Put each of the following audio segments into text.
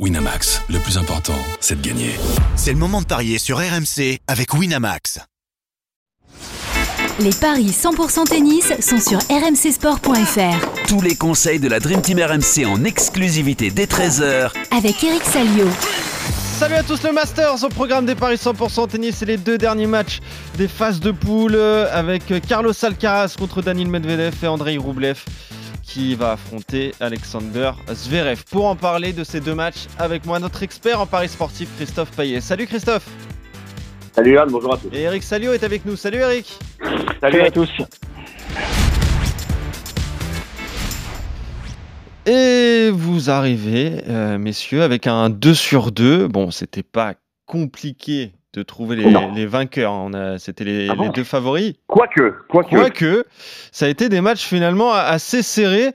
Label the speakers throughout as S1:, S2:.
S1: Winamax, le plus important, c'est de gagner.
S2: C'est le moment de parier sur RMC avec Winamax.
S3: Les paris 100% tennis sont sur rmcsport.fr.
S4: Tous les conseils de la Dream Team RMC en exclusivité dès 13h
S3: Avec Eric Salio.
S5: Salut à tous le Masters au programme des paris 100% tennis et les deux derniers matchs des phases de poule euh, avec Carlos Alcaraz contre Daniel Medvedev et Andrei Roublev qui va affronter Alexander Zverev. Pour en parler de ces deux matchs, avec moi notre expert en paris sportif Christophe Payet. Salut Christophe
S6: Salut Yann, bonjour à tous.
S5: Et Eric Salio est avec nous. Salut Eric
S6: Salut à tous
S5: Et vous arrivez, euh, messieurs, avec un 2 sur 2. Bon, c'était pas compliqué de trouver les, vainqueurs. On a, c'était les,
S6: Ah bon
S5: les deux favoris.
S6: Quoique, quoique.
S5: Quoique, ça a été des matchs finalement assez serrés.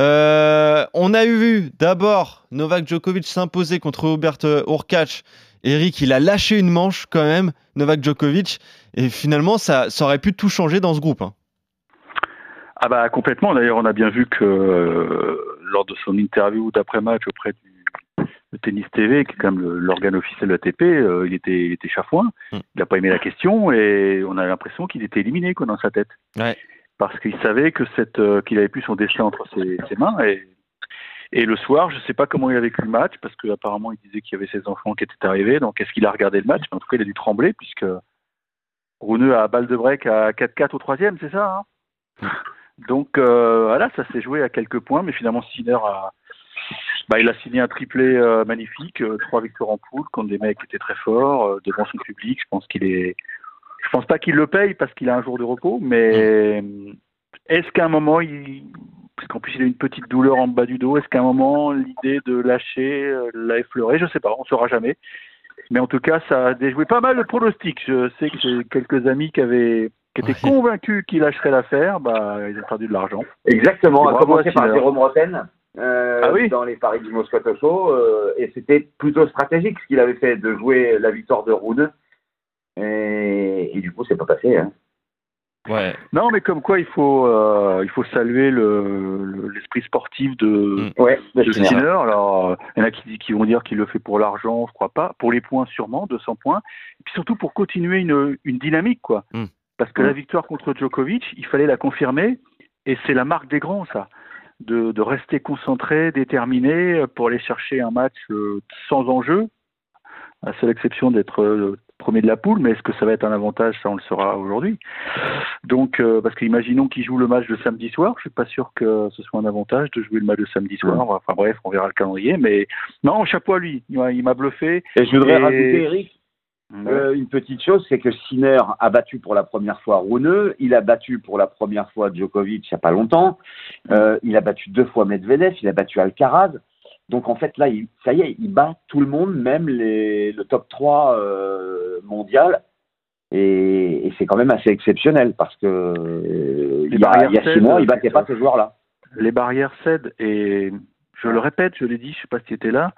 S5: Euh, on a eu vu d'abord Novak Djokovic s'imposer contre Hubert Urkacz. Eric, il a lâché une manche quand même, Novak Djokovic. Et finalement, ça, ça aurait pu tout changer dans ce groupe. hein.
S7: Ah bah complètement. D'ailleurs, on a bien vu que euh, lors de son interview d'après-match auprès du de Tennis TV, qui est quand même le- l'organe officiel de l'ATP, euh, il était, il était chafouin.
S5: Mm.
S7: Il n'a pas aimé la question et on a l'impression qu'il était éliminé quoi, dans sa tête.
S5: Ouais.
S7: Parce qu'il savait que cette, euh, qu'il avait plus son destin entre ses, ses mains. Et, et le soir, je ne sais pas comment il a vécu le match, parce qu'apparemment, il disait qu'il y avait ses enfants qui étaient arrivés. Donc, est-ce qu'il a regardé le match? Mais En tout cas, il a dû trembler, puisque Rouneux a balle de break à 4-4 au troisième, c'est ça hein? Donc euh, voilà, ça s'est joué à quelques points, mais finalement Sinner a, bah, il a signé un triplé euh, magnifique, euh, trois victoires en poule contre des mecs qui étaient très forts euh, devant son public. Je pense qu'il est, je pense pas qu'il le paye parce qu'il a un jour de repos, mais est-ce qu'à un moment il, parce qu'en plus il a une petite douleur en bas du dos, est-ce qu'à un moment l'idée de lâcher euh, l'a effleuré? Je sais pas, on saura jamais. Mais en tout cas, ça a déjoué pas mal de pronostics. Je sais que j'ai quelques amis qui avaient qui étaient
S5: Ouais.
S7: convaincus qu'il lâcherait l'affaire, bah ils ont perdu de l'argent.
S6: Exactement, à commencer par. Jérôme Roten euh,
S7: Ah oui
S6: dans les paris du Moscato Show. euh, et c'était plutôt stratégique ce qu'il avait fait de jouer la victoire de Rune. Et, et du coup, c'est pas passé. Hein.
S5: Ouais.
S7: Non, mais comme quoi il faut euh, il faut saluer le le- l'esprit sportif de
S5: Mm.
S6: Ouais, de Sinner.
S7: Alors, euh, il y en a qui, qui vont dire qu'il le fait pour l'argent, je crois pas. Pour les points, sûrement, 200 points. Et puis surtout pour continuer une, une dynamique, quoi.
S5: Mm.
S7: Parce que
S6: Mm.
S7: la victoire contre Djokovic, il fallait la confirmer. Et c'est la marque des grands, ça. De, de rester concentré, déterminé pour aller chercher un match euh, sans enjeu, à seule exception d'être euh, premier de la poule, mais est-ce que ça va être un avantage? Ça, on le saura aujourd'hui. Donc, euh, parce qu'imaginons qu'il joue le match de samedi soir, je suis pas sûr que ce soit un avantage de jouer le match de samedi soir. Enfin bref, on verra le calendrier, mais non, chapeau à lui. Il m'a- Il m'a bluffé.
S6: Et je voudrais
S7: Et-
S6: rajouter, Eric, euh, une petite chose, c'est que Sinner a battu pour la première fois Rune, il a battu pour la première fois Djokovic il n'y a pas longtemps, euh, il a battu deux fois Medvedev, il a battu Alcaraz. Donc en fait là, il, ça y est, il bat tout le monde, même les, le top 3 euh, mondial. Et, et c'est quand même assez exceptionnel parce que euh, il y a,
S7: barrières
S6: il y a six mois, il battait pas ces joueurs-là.
S7: les barrières cèdent et je le répète, je l'ai dit, je sais pas si tu étais là.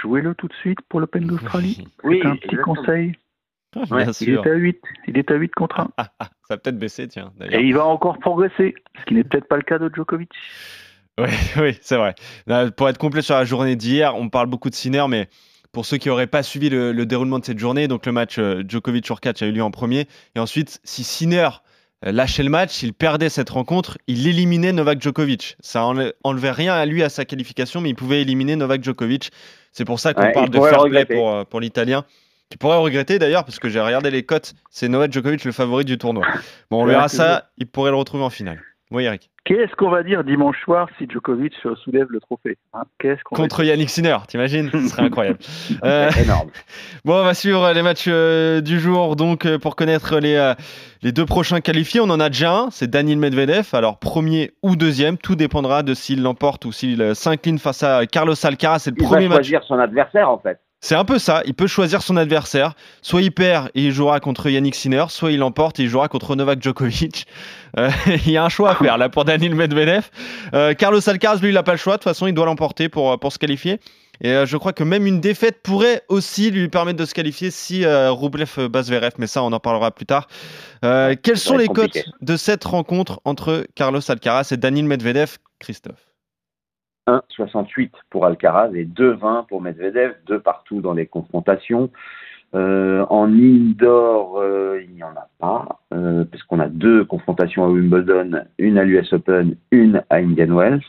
S7: Jouez-le tout de suite pour l'Open d'Australie.
S6: Oui,
S7: C'est un petit
S6: exactement.
S7: conseil.
S5: Bien
S7: Il est à 8. Il est à 8 contre 1.
S5: Ça va peut-être baisser, tiens.
S7: Et il va encore progresser, ce qui n'est peut-être pas le cas de Djokovic.
S5: Oui, oui, c'est vrai. Là, pour être complet sur la journée d'hier, on parle beaucoup de Sinner, mais pour ceux qui n'auraient pas suivi le, le déroulement de cette journée, donc le match euh, Djokovic-Urkacz a eu lieu en premier. Et ensuite, si Sinner euh, lâchait le match, s'il perdait cette rencontre, il éliminait Novak Djokovic. Ça enle- enlevait rien à lui à sa qualification, mais il pouvait éliminer Novak Djokovic. C'est pour ça qu'on
S6: Ouais,
S5: parle
S6: il
S5: de fair play pour, euh, pour l'Italien. Qui pourrait regretter d'ailleurs, parce que j'ai regardé les cotes, c'est Novak Djokovic le favori du tournoi. Bon, on verra ça, il pourrait le retrouver en finale. Oui, Eric.
S7: Qu'est-ce qu'on va dire dimanche soir si Djokovic euh, soulève le trophée hein?
S5: Contre Yannick Sinner, t'imagines? Ce serait incroyable. Euh,
S6: Énorme.
S5: Bon, on va suivre les matchs euh, du jour. Donc, euh, pour connaître les, euh, les deux prochains qualifiés, on en a déjà un. C'est Daniel Medvedev. Alors, premier ou deuxième, tout dépendra de s'il l'emporte ou s'il euh, s'incline face à Carlos Alcaraz. C'est le
S6: Il va
S5: premier match.
S6: choisir son adversaire en fait.
S5: C'est un peu ça. Il peut choisir son adversaire. Soit il perd et il jouera contre Yannick Sinner, soit il l'emporte et il jouera contre Novak Djokovic. Euh, il y a un choix à faire là pour Daniel Medvedev. Euh, Carlos Alcaraz, lui, il n'a pas le choix. De toute façon, il doit l'emporter pour, pour se qualifier. Et euh, je crois que même une défaite pourrait aussi lui permettre de se qualifier si euh, Rublev bat Zverev, mais ça on en parlera plus tard. Euh, quelles sont les cotes de cette rencontre entre Carlos Alcaraz et Daniel Medvedev, Christophe?
S6: 1,68 pour Alcaraz et 2,20 pour Medvedev, deux partout dans les confrontations. Euh, en indoor, euh, il n'y en a pas, euh, parce qu'on a deux confrontations à Wimbledon, une à l'US Open, une à Indian Wells.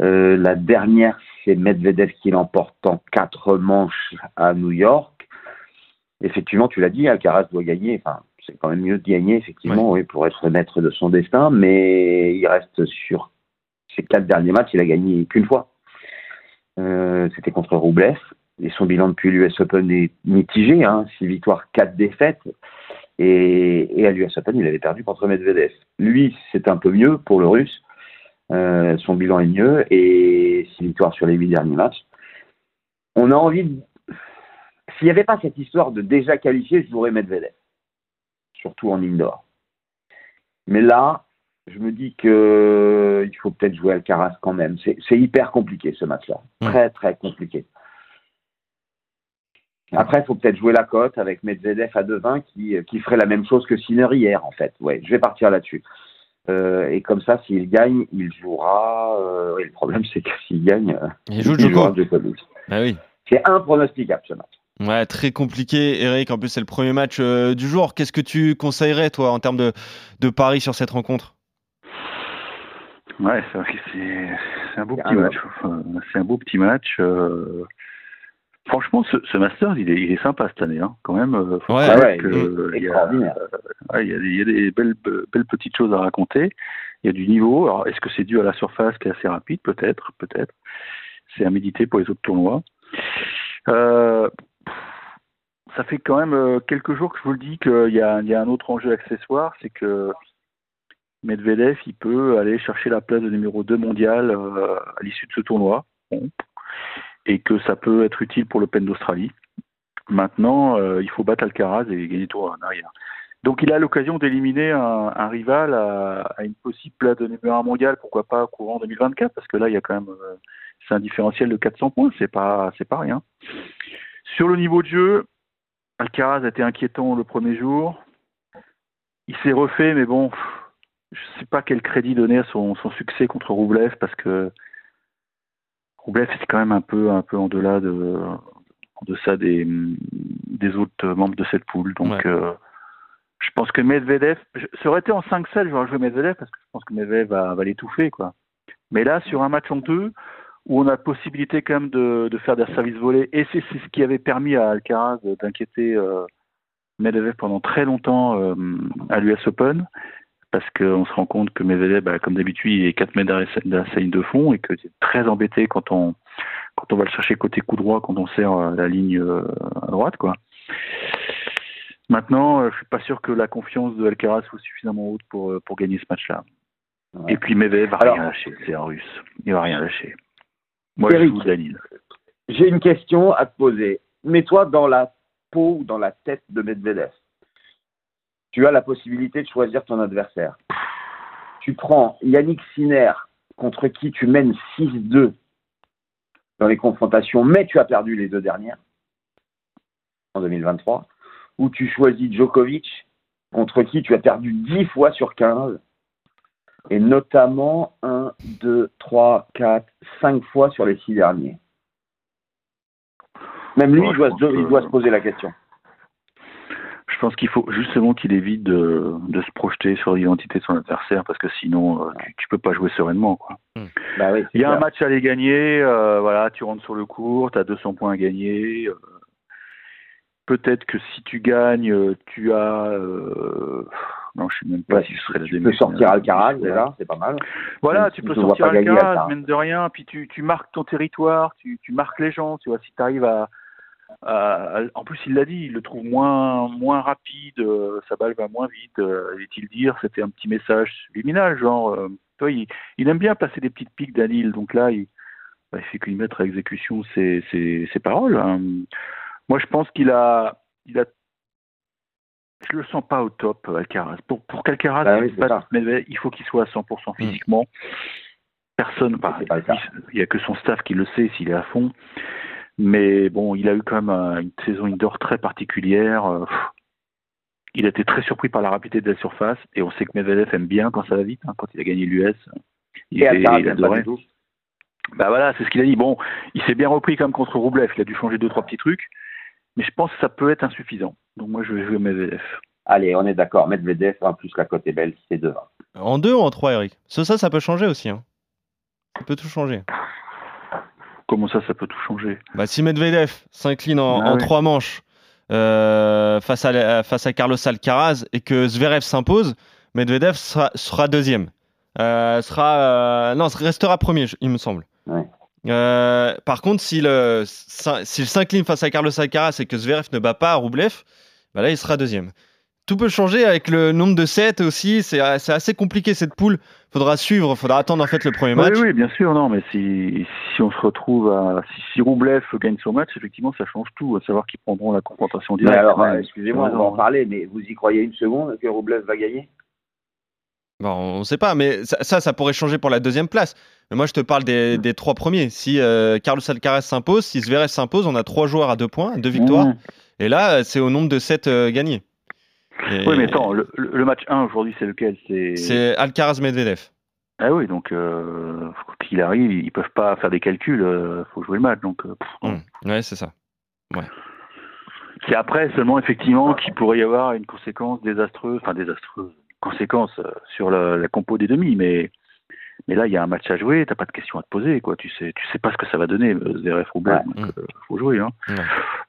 S6: Euh, la dernière, c'est Medvedev qui l'emporte en quatre manches à New York. Effectivement, tu l'as dit, Alcaraz doit gagner. Enfin, c'est quand même mieux de gagner, effectivement, oui, pour être maître de son destin, mais il reste sur ses quatre derniers matchs, il a gagné qu'une fois. Euh, C'était contre Roublev. Et son bilan depuis l'US Open est mitigé, hein, 6 victoires, 4 défaites. Et, à l'US Open, il avait perdu contre Medvedev. Lui, c'est un peu mieux pour le russe. Euh, son bilan est mieux et 6 victoires sur les 8 derniers matchs. On a envie de... S'il n'y avait pas cette histoire de déjà qualifié, je jouerais Medvedev. Surtout en indoor. Mais là, je me dis que il faut peut-être jouer Alcaraz quand même. C'est hyper compliqué ce match-là. Très, très compliqué. Après, il faut peut-être jouer la cote avec Medvedev à 2-20 qui, qui ferait la même chose que Sinner hier, en fait. Ouais, je vais partir là-dessus. Euh, et comme ça, s'il gagne, il jouera. Euh, et le problème, c'est que s'il gagne,
S5: il joue
S6: il jouera
S5: Djokovic. Ah oui.
S6: C'est impronosticable ce match.
S5: Ouais, très compliqué, Eric. En plus, c'est le premier match euh, du jour. Qu'est-ce que tu conseillerais, toi, en termes de, de paris sur cette rencontre?
S7: Ouais, c'est vrai que c'est un beau petit match. Enfin, c'est un beau petit match. Euh... Franchement, ce, ce Masters, il est, il est sympa cette année, hein, quand même.
S6: Faut ouais, ouais, que,
S7: il, y a, ouais, il, y a, il y a des belles, belles petites choses à raconter. Il y a du niveau. Alors, est-ce que c'est dû à la surface qui est assez rapide? Peut-être, peut-être. C'est à méditer pour les autres tournois. Euh, ça fait quand même quelques jours que je vous le dis qu'il y y a un autre enjeu accessoire, c'est que Medvedev, il peut aller chercher la place de numéro 2 mondial euh, à l'issue de ce tournoi. Et que ça peut être utile pour l'Open d'Australie. Maintenant, euh, il faut battre Alcaraz et gagner tout en arrière. Donc il a l'occasion d'éliminer un, rival à, à, une possible place de numéro 1 mondial, pourquoi pas courant 2024, parce que là, il y a quand même euh, c'est un différentiel de 400 points, c'est pas c'est pas rien. Sur le niveau de jeu, Alcaraz a été inquiétant le premier jour. Il s'est refait, mais bon, je ne sais pas quel crédit donner à son, son succès contre Roublev parce que Roublev c'est quand même un peu un peu en delà de en deçà des des autres membres de cette poule. Donc ouais. euh, je pense que Medvedev, ça aurait été en 5-7, j'aurais joué Medvedev parce que je pense que Medvedev va, va l'étouffer quoi. Mais là sur un match en deux où on a possibilité quand même de, de faire des services volés et c'est ce qui avait permis à Alcaraz d'inquiéter euh, Medvedev pendant très longtemps euh, à l'US Open parce qu'on se rend compte que Medvedev, bah, comme d'habitude, il est 4 mètres de la ligne de fond et que c'est très embêté quand on, quand on va le chercher côté coup droit, quand on sert la ligne à droite. quoi. Maintenant, je suis pas sûr que la confiance de Alcaraz soit suffisamment haute pour, pour gagner ce match-là. Ouais. Et puis Medvedev va Alors, rien lâcher, c'est un russe. Il va rien lâcher. Moi, Eric, je joue Danil.
S6: J'ai une question à te poser. Mets-toi dans la peau ou dans la tête de Medvedev tu as la possibilité de choisir ton adversaire. Tu prends Yannick Sinner, contre qui tu mènes 6-2 dans les confrontations, mais tu as perdu les deux dernières en 2023, ou tu choisis Djokovic, contre qui tu as perdu 10 fois sur 15, et notamment 1, 2, 3, 4, 5 fois sur les 6 derniers. Même lui, il, doit, il doit se poser la question
S7: pense qu'il faut justement qu'il évite de, de, se projeter sur l'identité de son adversaire parce que sinon euh, tu, tu peux pas jouer sereinement quoi.
S6: Mmh. Bah oui,
S7: Il y a
S6: clair.
S7: un match à aller gagner, euh, voilà, tu rentres sur le court, tu as 200 points à gagner. Euh, Peut-être que si tu gagnes, tu as euh, non, je sais même pas
S6: ouais,
S7: si ce serait
S6: tu peux sortir Alcaraz déjà, c'est pas mal.
S7: Voilà, même tu peux sortir Alcaraz, même de rien, puis tu, tu marques ton territoire, tu, tu marques les gens, tu vois, si tu arrives à euh, en plus, il l'a dit, il le trouve moins moins rapide, euh, sa balle va moins vite. Euh, il dire, c'était un petit message subliminal, genre, toi, il, il, aime bien passer des petites piques d'Anil, donc là, il, bah, il fait qu'il mettre à exécution ses, ses, ses paroles. Hein. Moi, je pense qu'il a, il a, je le sens pas au top, Alcaraz. Pour, pour qu'Alcaraz
S6: bah oui,
S7: il faut qu'il soit à 100% physiquement. Personne, bah, il n'y a que son staff qui le sait s'il est à fond. Mais bon, il a eu quand même une saison indoor très particulière. Euh, il a été très surpris par la rapidité de la surface et on sait que Medvedev aime bien quand ça va vite. Hein, quand il a gagné l'US, il, il, adorait. Bah voilà, c'est ce qu'il a dit. Bon, il s'est bien repris comme contre Roublev. Il a dû changer deux trois petits trucs, mais je pense que ça peut être insuffisant. Donc moi, je vais jouer Medvedev.
S6: Allez, on est d'accord. Medvedev, en plus la cote est belle, c'est 2
S5: En 2 ou en 3, Eric? Ça, ça, ça peut changer aussi. Hein. Ça peut tout changer.
S7: Comment ça, ça peut tout changer
S5: bah, Si Medvedev s'incline en,
S7: Ah
S5: en
S7: oui.
S5: trois manches euh, face, à, face à Carlos Alcaraz et que Zverev s'impose, Medvedev sera, sera deuxième. Euh, sera, euh, non, restera premier, il me semble.
S6: Ouais.
S5: Euh, par contre, s'il s'in- s'il s'incline face à Carlos Alcaraz et que Zverev ne bat pas Roublev, bah là, il sera deuxième. Tout peut changer avec le nombre de sets aussi. C'est c'est assez compliqué cette poule. Faudra suivre, faudra attendre en fait le premier match.
S7: Oui, oui, bien sûr, non, mais si, si on se retrouve à. Si, si Roublev gagne son match, effectivement, ça change tout, à savoir qu'ils prendront la confrontation
S6: Mais
S7: directe.
S6: alors, euh, excusez-moi, on va en parler, mais vous y croyez une seconde que Roublev va gagner?
S5: Bon, on ne sait pas, mais ça, ça, ça pourrait changer pour la deuxième place. Mais moi, je te parle des, des trois premiers. Si euh, Carlos Alcaraz s'impose, si Zverev s'impose, on a trois joueurs à deux points, deux victoires.
S7: Mmh.
S5: Et là, euh, c'est au nombre de sept euh, gagnés. Et
S7: Oui, mais attends, le, match 1 aujourd'hui, c'est lequel? C'est.
S5: Alcaraz-Medvedev.
S7: Ah oui, donc euh, qu'il arrive, ils peuvent pas faire des calculs, euh, faut jouer le match. Donc, euh.
S5: Mmh. Ouais, c'est ça.
S7: c'est après seulement effectivement qu'il pourrait y avoir une conséquence désastreuse, enfin désastreuse, conséquence euh, sur la, la compo des demi, mais mais là il y a un match à jouer, t'as pas de questions à te poser, quoi. Tu sais, tu sais pas ce que ça va donner, euh, Zverev Roublev,
S6: Ouais.
S7: donc euh, faut jouer. Hein.
S5: Ouais.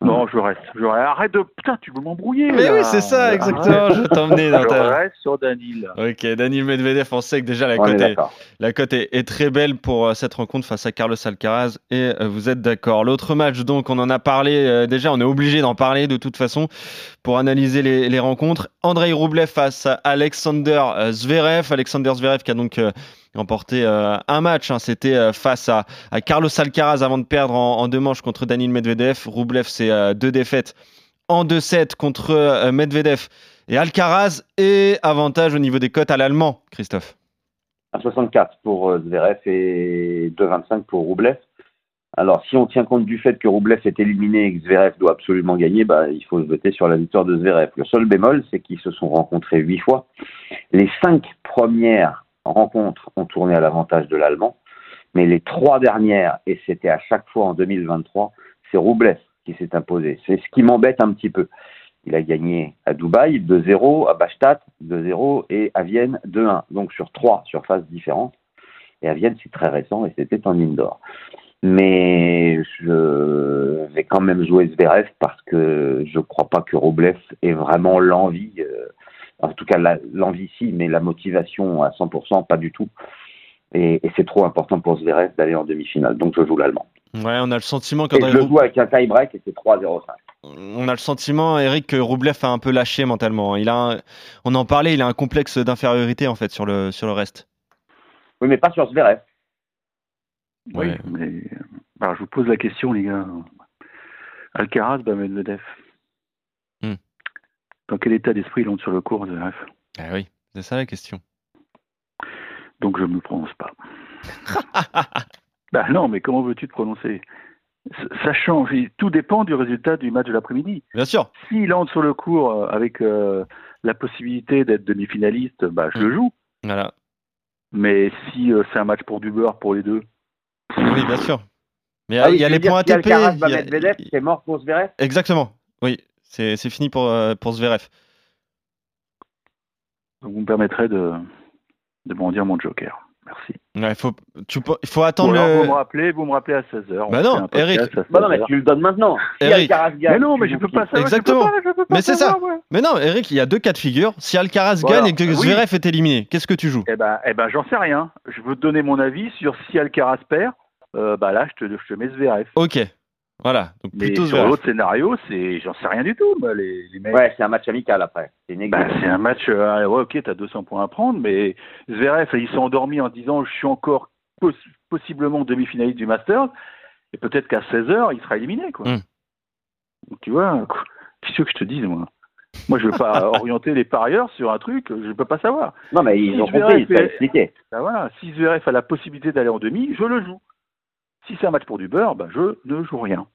S7: Non, je reste, je reste. Arrête de, putain, tu veux m'embrouiller.
S5: Mais
S7: là.
S5: oui, c'est ça,
S7: Arrête.
S5: exactement. Je vais t'emmener dans
S7: Je
S5: ta.
S7: reste sur Danil.
S5: Ok, Daniel Medvedev, on sait que déjà la cote est,
S6: d'accord.
S5: La cote est, est très belle pour euh, cette rencontre face à Carlos Alcaraz et euh, vous êtes d'accord. L'autre match, donc, on en a parlé euh, déjà, on est obligé d'en parler de toute façon pour analyser les, les rencontres. Andrei Roublev face à Alexander Zverev. Alexander Zverev qui a donc euh, remporté euh, un match. hein. C'était euh, face à, à Carlos Alcaraz avant de perdre en, en deux manches contre Daniil Medvedev. Roublev, c'est euh, deux défaites en 2-7 contre euh, Medvedev et Alcaraz. Et avantage au niveau des cotes à l'allemand, Christophe.
S6: 1,64 pour euh, Zverev et 2,25 pour Roublev. Alors, si on tient compte du fait que Roublev est éliminé et que Zverev doit absolument gagner, bah, il faut voter sur la victoire de Zverev. Le seul bémol, c'est qu'ils se sont rencontrés huit fois. Les cinq premières rencontres ont tourné à l'avantage de l'Allemand, mais les trois dernières, et c'était à chaque fois en 2023, c'est Roublev qui s'est imposé. C'est ce qui m'embête un petit peu. Il a gagné à Dubaï 2-0, à Bastad 2-0 et à Vienne 2-1. Donc sur trois surfaces différentes. Et à Vienne, c'est très récent et c'était en indoor. Mais je vais quand même jouer Zverev parce que je ne crois pas que Roblev ait vraiment l'envie, euh, en tout cas l'envie si, mais la motivation à 100%, pas du tout. Et, et c'est trop important pour Zverev d'aller en demi-finale. Donc je joue l'Allemand.
S5: Ouais, on a le sentiment
S6: Et
S5: qu'Andrei
S6: je le joue avec un tie-break et c'est 3-0-5.
S5: on a le sentiment, Eric, que Roublev a un peu lâché mentalement. Il a, un- on en parlait, il a un complexe d'infériorité en fait sur le sur le reste.
S6: Oui, mais pas sur Zverev.
S7: Oui,
S5: Ouais.
S7: mais euh, alors, je vous pose la question, les gars. Alcaraz, bah, Medvedev.
S5: Hmm.
S7: Dans quel état d'esprit il entre sur le cours, Zverev?
S5: Ah oui, c'est ça la question.
S7: Donc je ne me prononce pas. bah non, mais comment veux-tu te prononcer? Ça, change, tout dépend du résultat du match de l'après-midi.
S5: Bien sûr.
S7: S'il entre sur le cours euh, avec euh, la possibilité d'être demi-finaliste, bah, je le joue.
S5: Voilà.
S7: Mais si euh, c'est un match pour du beurre pour les deux,
S5: Oui, bien sûr. Mais
S6: Ah oui,
S5: il y a les points ATP. Il y a-
S6: mort pour Zverev?
S5: Exactement. Oui, c'est c'est fini pour euh, pour Zverev.
S7: vous me permettrez de, de bondir mon joker. Merci.
S5: Ouais, faut tu il faut attendre
S7: Ou alors, vous
S5: le.
S7: me rappelez, vous me rappelez à 16h.
S5: Bah non, Eric.
S6: Bah non, mais tu le donnes maintenant. Si
S5: Eric.
S6: Alcaraz gagne,
S7: Mais non, mais je peux pas savoir. je peux
S5: Exactement.
S7: pas- je peux pas
S5: Mais c'est ça.
S7: moi.
S5: Mais non, Eric, il y a deux cas de figure. Si Alcaraz
S7: Voilà.
S5: gagne et que
S7: Oui.
S5: Zverev est éliminé, qu'est-ce que tu joues?
S7: Eh ben, eh ben, j'en sais rien. Je veux te donner mon avis sur si Alcaraz perd. euh, bah là, je te, je te mets Zverev.
S5: Ok. Voilà. Donc
S7: Mais sur l'autre scénario, c'est, j'en sais rien du tout. Bah, les, les mecs.
S6: Ouais, c'est un match amical après. C'est une
S7: Bah, un match, euh, ouais, ok, t'as 200 points à prendre, mais Zverev, il s'est endormi en disant je suis encore poss- possiblement demi-finaliste du Masters, et peut-être qu'à 16h, il sera éliminé, quoi.
S5: Mm.
S7: Donc, tu vois, quoi, qu'est-ce que je te dise, moi? Moi, je veux pas orienter les parieurs sur un truc, je peux pas savoir.
S6: Non, mais ils
S7: Si
S6: ont
S7: Zverev
S6: compris, il t'a
S7: est-
S6: expliqué.
S7: Bah, voilà, si Zverev a la possibilité d'aller en demi, je le joue. Si c'est un match pour du beurre, bah, je ne joue rien.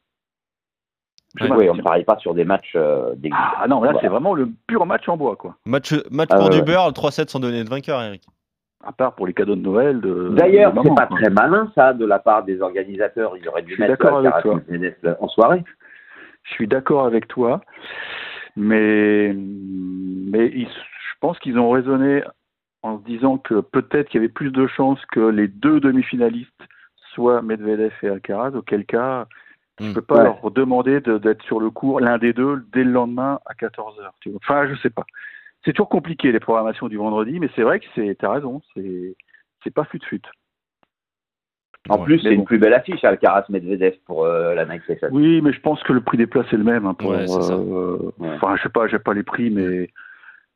S5: Ouais.
S6: Oui, on ne parie pas sur des matchs euh.
S7: Ah non, là,
S6: Voilà.
S7: c'est vraiment le pur match en bois, quoi.
S5: Match match
S6: Ah
S5: pour du beurre, le 3-7 sans donner de vainqueur, Eric.
S7: À part pour les cadeaux de Noël. De,
S6: D'ailleurs,
S7: de
S6: c'est pas
S7: quoi.
S6: très malin ça de la part des organisateurs. Ils auraient dû mettre
S7: d'accord avec
S6: Alcaraz
S7: toi.
S6: Medvedev en soirée.
S7: Je suis d'accord avec toi, mais, mais ils- je pense qu'ils ont raisonné en se disant que peut-être qu'il y avait plus de chances que les deux demi-finalistes soient Medvedev et Alcaraz, auquel cas, je
S5: Mm.
S7: peux pas
S6: Ouais.
S7: leur demander de- d'être sur le cours, l'un des deux, dès le lendemain à 14h. Enfin, je sais pas. C'est toujours compliqué les programmations du vendredi, mais c'est vrai que c'est, t'as raison, c'est, c'est pas fut-fut.
S6: En
S5: Ouais.
S6: plus, c'est une plus belle affiche Alcaraz Medvedev pour euh, la Night Session.
S7: Oui, mais je pense que le prix des places est le même. hein, pour,
S5: Ouais,
S7: euh,
S6: Ouais.
S7: Enfin, je sais pas, j'ai pas les prix, mais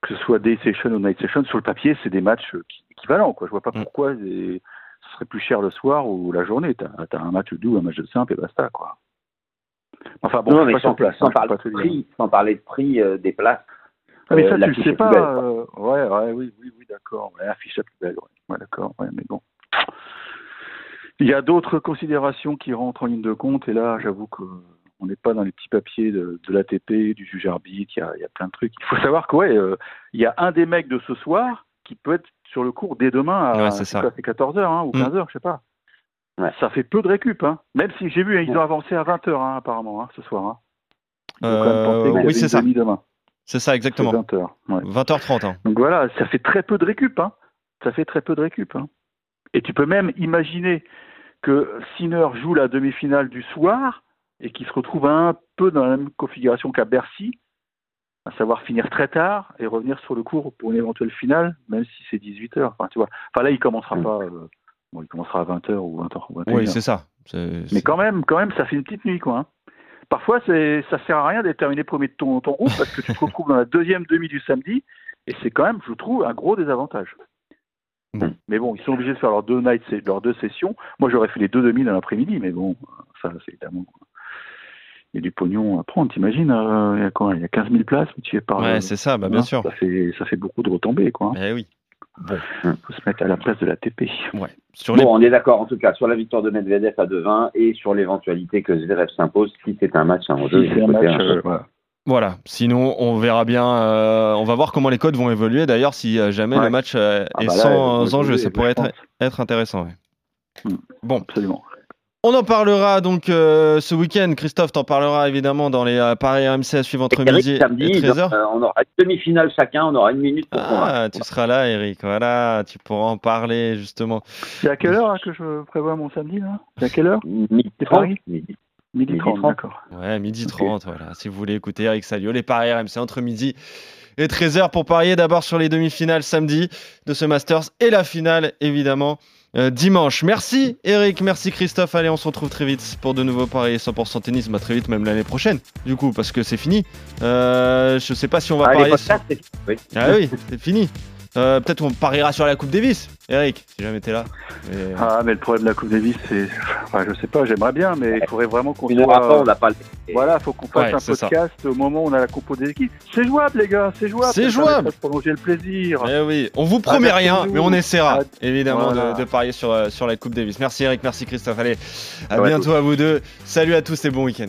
S7: que ce soit Day Session ou Night Session, sur le papier, c'est des matchs qui- équivalents. Quoi. Je vois pas
S5: Mm.
S7: pourquoi des- serait plus cher le soir ou la journée. T'as as un match doux, un match de simple et basta. Quoi. Enfin bon,
S6: non, mais
S7: pas
S6: sans,
S7: place.
S6: sans
S7: hein,
S6: parler de prix, sans parler de prix euh, des places.
S7: Ah, mais
S6: euh,
S7: ça, tu
S6: l'affiche
S7: le sais pas.
S6: belle.
S7: euh, ouais, ouais, oui, oui, oui, d'accord. Ouais, affiche la plus belle. Ouais, Ouais, d'accord. Ouais, mais bon. Il y a d'autres considérations qui rentrent en ligne de compte, et là, j'avoue que on n'est pas dans les petits papiers de, de l'ATP, du juge arbitre. Il y a, il y a plein de trucs. Il faut savoir que ouais, euh, il y a un des mecs de ce soir qui peut être sur le cours dès demain à
S5: Ouais, c'est ça.
S7: quoi, c'est 14 h hein, ou
S5: Mm.
S7: 15 h je sais pas.
S6: Ouais.
S7: Ça fait peu de récup, hein. Même si j'ai vu, hein, ils ont avancé à 20 h hein, apparemment, hein, ce soir. Hein. Ils ont quand même pensé
S5: Euh, oui, c'est ça.
S7: demain.
S5: C'est ça, exactement.
S7: 20 h Ouais.
S5: 20h30. hein.
S7: Donc voilà, ça fait très peu de récup. Hein. Ça fait très peu de récup. Hein. Et tu peux même imaginer que Sinner joue la demi-finale du soir et qu'il se retrouve un peu dans la même configuration qu'à Bercy, à savoir finir très tard et revenir sur le cours pour une éventuelle finale, même si c'est 18 heures. Enfin, tu vois. Enfin là, il commencera
S6: Mm.
S7: pas. euh, bon, il commencera à 20 h ou 20 h ou 21
S5: Oui, c'est ça.
S7: Mais quand même, quand même, ça fait une petite nuit, quoi. hein. Parfois, ça sert à rien d'être terminé premier de ton, ton groupe parce que tu te retrouves dans la deuxième demi du samedi et c'est quand même, je trouve, un gros désavantage.
S5: Bon.
S7: Mais bon, ils sont obligés de faire leurs deux nights, leurs deux sessions. Moi, j'aurais fait les deux demi dans l'après-midi, mais bon, ça, c'est évidemment. Il y a du pognon à prendre, t'imagines euh, Il y a quoi Il y a 15 000 places, mais tu es par.
S5: Ouais, c'est ça, bah, bien
S7: hein,
S5: sûr.
S7: Ça fait, ça fait beaucoup de retombées, quoi.
S5: Eh oui.
S7: Il faut se mettre à la place de la TP.
S5: Ouais. Sur les...
S6: Bon, on est d'accord en tout cas sur la victoire de Medvedev à 2-20 et sur l'éventualité que Zverev s'impose si c'est un match à
S7: Si
S6: 1-2.
S7: c'est un
S6: côté
S7: match,
S6: un.
S7: euh, voilà.
S5: Voilà. Sinon, on verra bien. euh, on va voir comment les codes vont évoluer. D'ailleurs, si euh, jamais
S7: Ouais.
S5: le match euh,
S7: Ah
S5: est
S7: bah là,
S5: sans enjeu, ça pourrait être, être intéressant. ouais.
S7: Mm.
S5: Bon,
S7: Absolument.
S5: On en parlera donc euh, ce week-end. Christophe t'en parlera évidemment dans les euh, paris RMC à suivre entre
S6: Eric,
S5: midi
S6: samedi,
S5: et 13h.
S6: euh, on aura une demi-finale chacun, on aura une minute pour.
S5: Ah, tu seras là, Eric. Voilà, tu pourras en parler justement.
S7: C'est à quelle heure hein, que je prévois mon samedi là? C'est à quelle heure?
S6: Midi
S7: C'est
S6: 30,
S7: Paris?
S6: Midi.
S7: Midi
S6: Midi
S7: 30,
S6: 30.
S7: d'accord.
S5: Ouais, midi
S7: Ok.
S5: 30, voilà. Si vous voulez écouter Eric Salio, les paris RMC entre midi et 13h pour parier d'abord sur les demi-finales samedi de ce Masters et la finale évidemment euh, dimanche. Merci Eric, merci Christophe. Allez, on se retrouve très vite pour de nouveaux paris 100% tennis, bah, très vite même l'année prochaine du coup parce que c'est fini. Euh, je sais pas si on va
S6: Ah, podcasts, oui.
S5: Ah oui, c'est fini. Euh, Peut-être on pariera sur la Coupe Davis, Eric, si jamais t'es là. Mais-
S7: Ah, mais le problème de la Coupe Davis, c'est. Enfin, je sais pas, j'aimerais bien, mais il faudrait vraiment qu'on
S6: après, on
S7: soit.
S6: n'a pas le.
S7: Voilà, faut qu'on fasse
S5: Ouais,
S7: un
S5: c'est ça.
S7: podcast au moment où on a la compo des équipes. C'est jouable, les gars, c'est jouable.
S5: C'est jouable.
S7: prolonger le plaisir.
S5: Eh oui, on vous promet
S7: Ah,
S5: rien, mais on essaiera
S7: Ah,
S5: évidemment
S7: voilà.
S5: de, de parier sur, euh, sur la Coupe Davis. Merci Eric, merci Christophe. Allez, à
S7: Ouais,
S5: bientôt à vous deux. Salut à tous et bon week-end.